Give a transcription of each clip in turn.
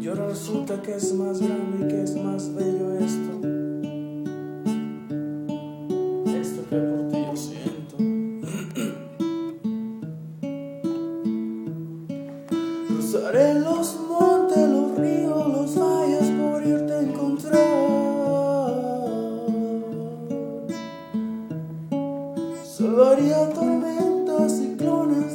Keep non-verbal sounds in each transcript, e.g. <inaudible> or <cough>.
Y ahora resulta que es más grande y que es más bello esto. Esto que por ti yo siento. <clears throat> Cruzaré los montes, los ríos, los valles por irte a encontrar. Salvaría tormentas, ciclones,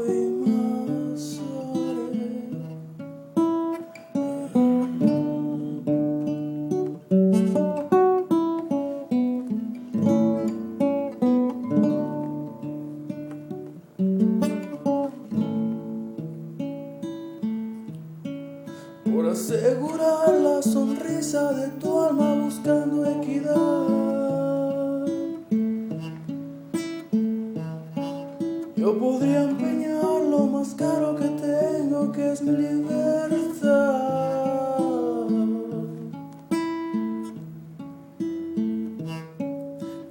por asegurar la sonrisa de tu alma buscando equidad. Yo podría empeñar lo más caro que tengo, que es mi libertad.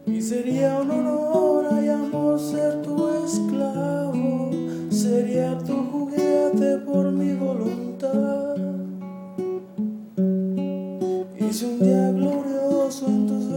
Y sería un honor y amor ser tu esclavo, sería tu juguete por mi voluntad.